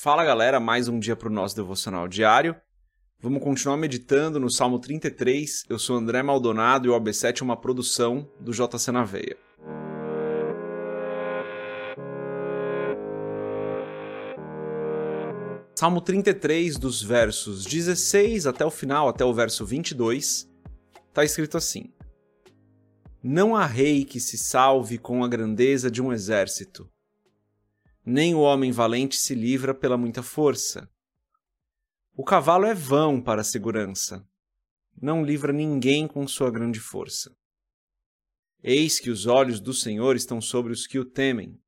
Fala galera, mais um dia para o nosso devocional diário. Vamos continuar meditando no Salmo 33. Eu sou André Maldonado e o AB7 é uma produção do JC na Veia. Salmo 33, dos versos 16 até o final, até o verso 22, está escrito assim: Não há rei que se salve com a grandeza de um exército nem o homem valente se livra pela muita força. O cavalo é vão para a segurança, não livra ninguém com sua grande força. Eis que os olhos do Senhor estão sobre os que o temem,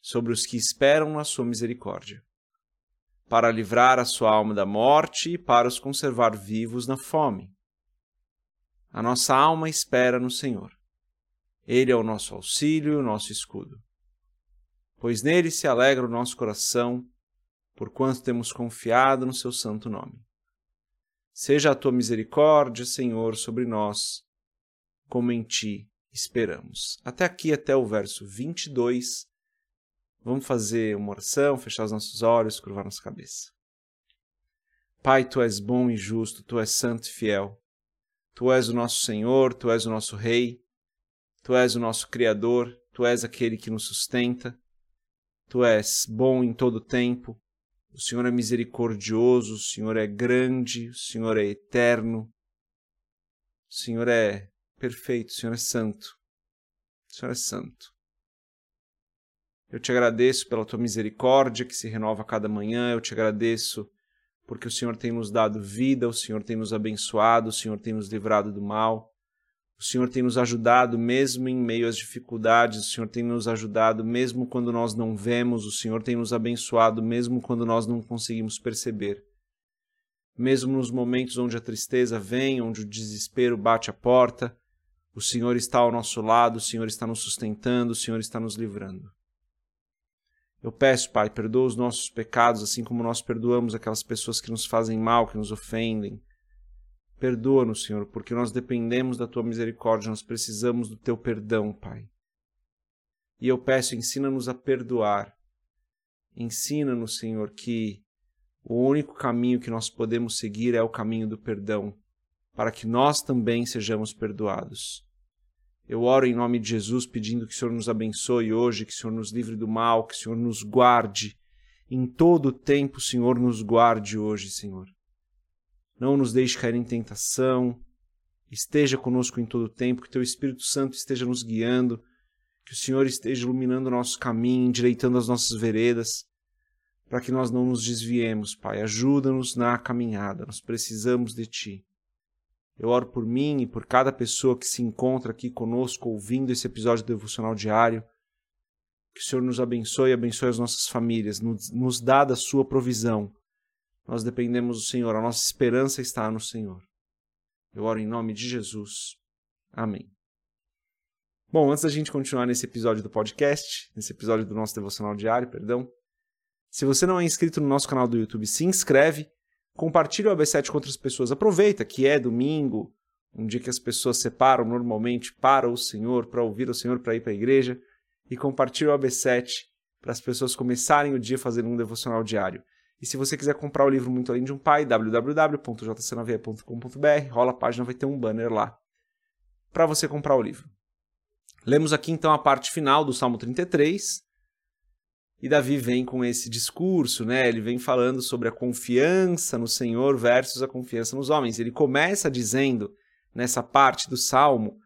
sobre os que esperam na sua misericórdia, para livrar a sua alma da morte e para os conservar vivos na fome. A nossa alma espera no Senhor. Ele é o nosso auxílio e o nosso escudo pois nele se alegra o nosso coração, porquanto temos confiado no seu santo nome. Seja a tua misericórdia, Senhor, sobre nós, como em ti esperamos. Até aqui, até o verso 22. Vamos fazer uma oração, fechar os nossos olhos, curvar nossa cabeça. Pai, tu és bom e justo, tu és santo e fiel. Tu és o nosso Senhor, tu és o nosso Rei, tu és o nosso Criador, tu és aquele que nos sustenta. Tu és bom em todo tempo, o Senhor é misericordioso, o Senhor é grande, o Senhor é eterno, o Senhor é perfeito, o Senhor é santo. O Senhor é santo. Eu te agradeço pela tua misericórdia que se renova a cada manhã, eu te agradeço porque o Senhor tem nos dado vida, o Senhor tem nos abençoado, o Senhor tem nos livrado do mal. O Senhor tem nos ajudado mesmo em meio às dificuldades, o Senhor tem nos ajudado mesmo quando nós não vemos, o Senhor tem nos abençoado mesmo quando nós não conseguimos perceber. Mesmo nos momentos onde a tristeza vem, onde o desespero bate a porta, o Senhor está ao nosso lado, o Senhor está nos sustentando, o Senhor está nos livrando. Eu peço, Pai, perdoa os nossos pecados, assim como nós perdoamos aquelas pessoas que nos fazem mal, que nos ofendem Perdoa-nos, Senhor, porque nós dependemos da tua misericórdia, nós precisamos do teu perdão, Pai. E eu peço, ensina-nos a perdoar. Ensina-nos, Senhor, que o único caminho que nós podemos seguir é o caminho do perdão, para que nós também sejamos perdoados. Eu oro em nome de Jesus pedindo que o Senhor nos abençoe hoje, que o Senhor nos livre do mal, que o Senhor nos guarde. Em todo o tempo, o Senhor nos guarde hoje, Senhor não nos deixe cair em tentação, esteja conosco em todo o tempo, que teu Espírito Santo esteja nos guiando, que o Senhor esteja iluminando o nosso caminho, endireitando as nossas veredas, para que nós não nos desviemos, Pai. Ajuda-nos na caminhada, nós precisamos de Ti. Eu oro por mim e por cada pessoa que se encontra aqui conosco ouvindo esse episódio devocional diário. Que o Senhor nos abençoe e abençoe as nossas famílias, nos, nos dá da sua provisão nós dependemos do Senhor, a nossa esperança está no Senhor. Eu oro em nome de Jesus. Amém. Bom, antes da gente continuar nesse episódio do podcast, nesse episódio do nosso devocional diário, perdão, se você não é inscrito no nosso canal do YouTube, se inscreve, compartilha o AB7 com outras pessoas. Aproveita que é domingo, um dia que as pessoas separam normalmente para o Senhor, para ouvir o Senhor, para ir para a igreja, e compartilha o AB7 para as pessoas começarem o dia fazendo um devocional diário. E se você quiser comprar o livro Muito Além de um Pai, www.jcnaveia.com.br, rola a página, vai ter um banner lá para você comprar o livro. Lemos aqui então a parte final do Salmo 33. E Davi vem com esse discurso, né? Ele vem falando sobre a confiança no Senhor versus a confiança nos homens. Ele começa dizendo nessa parte do salmo,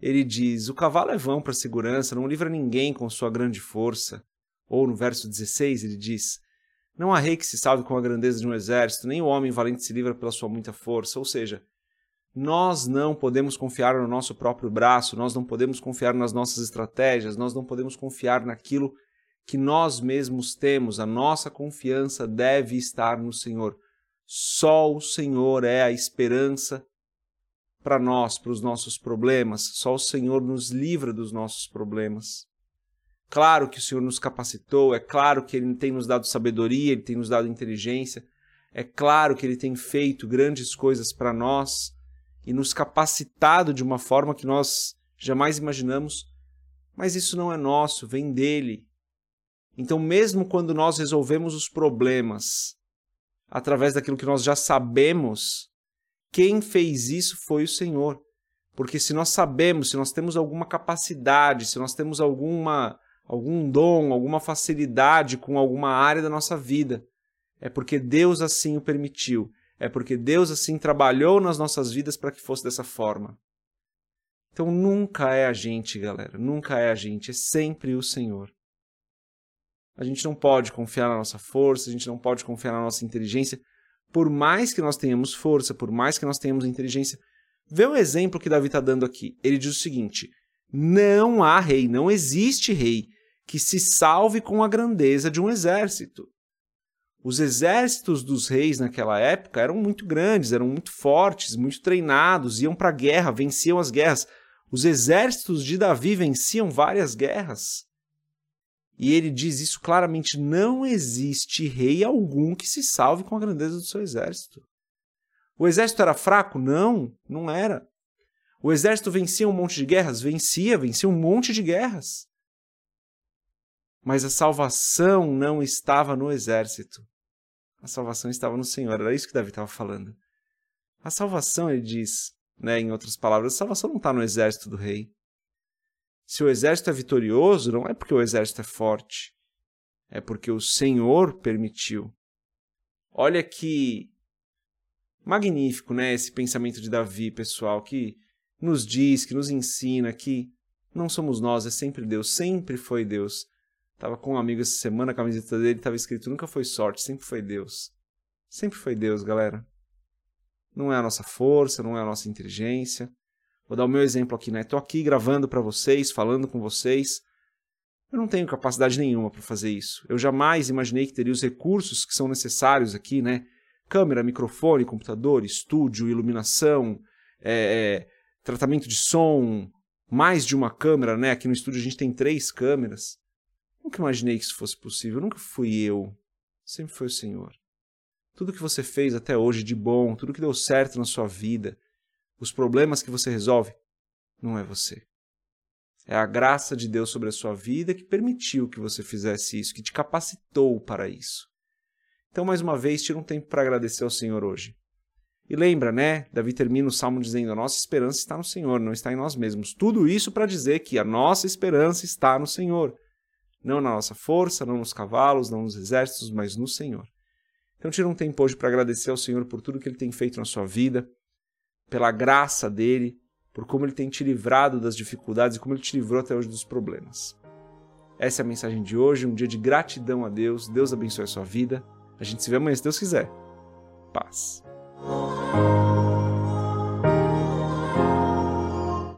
ele diz: "O cavalo é vão para a segurança, não livra ninguém com sua grande força". Ou no verso 16 ele diz: não há rei que se salve com a grandeza de um exército, nem o homem valente se livra pela sua muita força. Ou seja, nós não podemos confiar no nosso próprio braço, nós não podemos confiar nas nossas estratégias, nós não podemos confiar naquilo que nós mesmos temos. A nossa confiança deve estar no Senhor. Só o Senhor é a esperança para nós, para os nossos problemas. Só o Senhor nos livra dos nossos problemas. Claro que o Senhor nos capacitou, é claro que Ele tem nos dado sabedoria, Ele tem nos dado inteligência, é claro que Ele tem feito grandes coisas para nós e nos capacitado de uma forma que nós jamais imaginamos, mas isso não é nosso, vem dele. Então, mesmo quando nós resolvemos os problemas através daquilo que nós já sabemos, quem fez isso foi o Senhor. Porque se nós sabemos, se nós temos alguma capacidade, se nós temos alguma algum dom, alguma facilidade com alguma área da nossa vida, é porque Deus assim o permitiu. É porque Deus assim trabalhou nas nossas vidas para que fosse dessa forma. Então nunca é a gente, galera, nunca é a gente, é sempre o Senhor. A gente não pode confiar na nossa força, a gente não pode confiar na nossa inteligência. Por mais que nós tenhamos força, por mais que nós tenhamos inteligência. Vê o exemplo que Davi está dando aqui. Ele diz o seguinte: não há rei, não existe rei que se salve com a grandeza de um exército. Os exércitos dos reis naquela época eram muito grandes, eram muito fortes, muito treinados, iam para a guerra, venciam as guerras. Os exércitos de Davi venciam várias guerras. E ele diz isso claramente: não existe rei algum que se salve com a grandeza do seu exército. O exército era fraco? Não, não era. O exército vencia um monte de guerras? Vencia, vencia um monte de guerras. Mas a salvação não estava no exército. A salvação estava no Senhor. Era isso que Davi estava falando. A salvação, ele diz, né, em outras palavras, a salvação não está no exército do rei. Se o exército é vitorioso, não é porque o exército é forte, é porque o Senhor permitiu. Olha que magnífico, né, esse pensamento de Davi, pessoal, que nos diz, que nos ensina que não somos nós, é sempre Deus, sempre foi Deus. Tava com um amigo essa semana, a camiseta dele estava escrito nunca foi sorte, sempre foi Deus. Sempre foi Deus, galera. Não é a nossa força, não é a nossa inteligência. Vou dar o meu exemplo aqui, né? Estou aqui gravando para vocês, falando com vocês. Eu não tenho capacidade nenhuma para fazer isso. Eu jamais imaginei que teria os recursos que são necessários aqui, né? Câmera, microfone, computador, estúdio, iluminação, é, é, tratamento de som, mais de uma câmera, né? Aqui no estúdio a gente tem três câmeras. Nunca imaginei que isso fosse possível, nunca fui eu. Sempre foi o Senhor. Tudo que você fez até hoje de bom, tudo que deu certo na sua vida, os problemas que você resolve, não é você. É a graça de Deus sobre a sua vida que permitiu que você fizesse isso, que te capacitou para isso. Então, mais uma vez, tira um tempo para agradecer ao Senhor hoje. E lembra, né? Davi termina o salmo dizendo: a nossa esperança está no Senhor, não está em nós mesmos. Tudo isso para dizer que a nossa esperança está no Senhor. Não na nossa força, não nos cavalos, não nos exércitos, mas no Senhor. Então tira um tempo hoje para agradecer ao Senhor por tudo que Ele tem feito na sua vida, pela graça dEle, por como Ele tem te livrado das dificuldades e como Ele te livrou até hoje dos problemas. Essa é a mensagem de hoje, um dia de gratidão a Deus. Deus abençoe a sua vida. A gente se vê amanhã, se Deus quiser. Paz.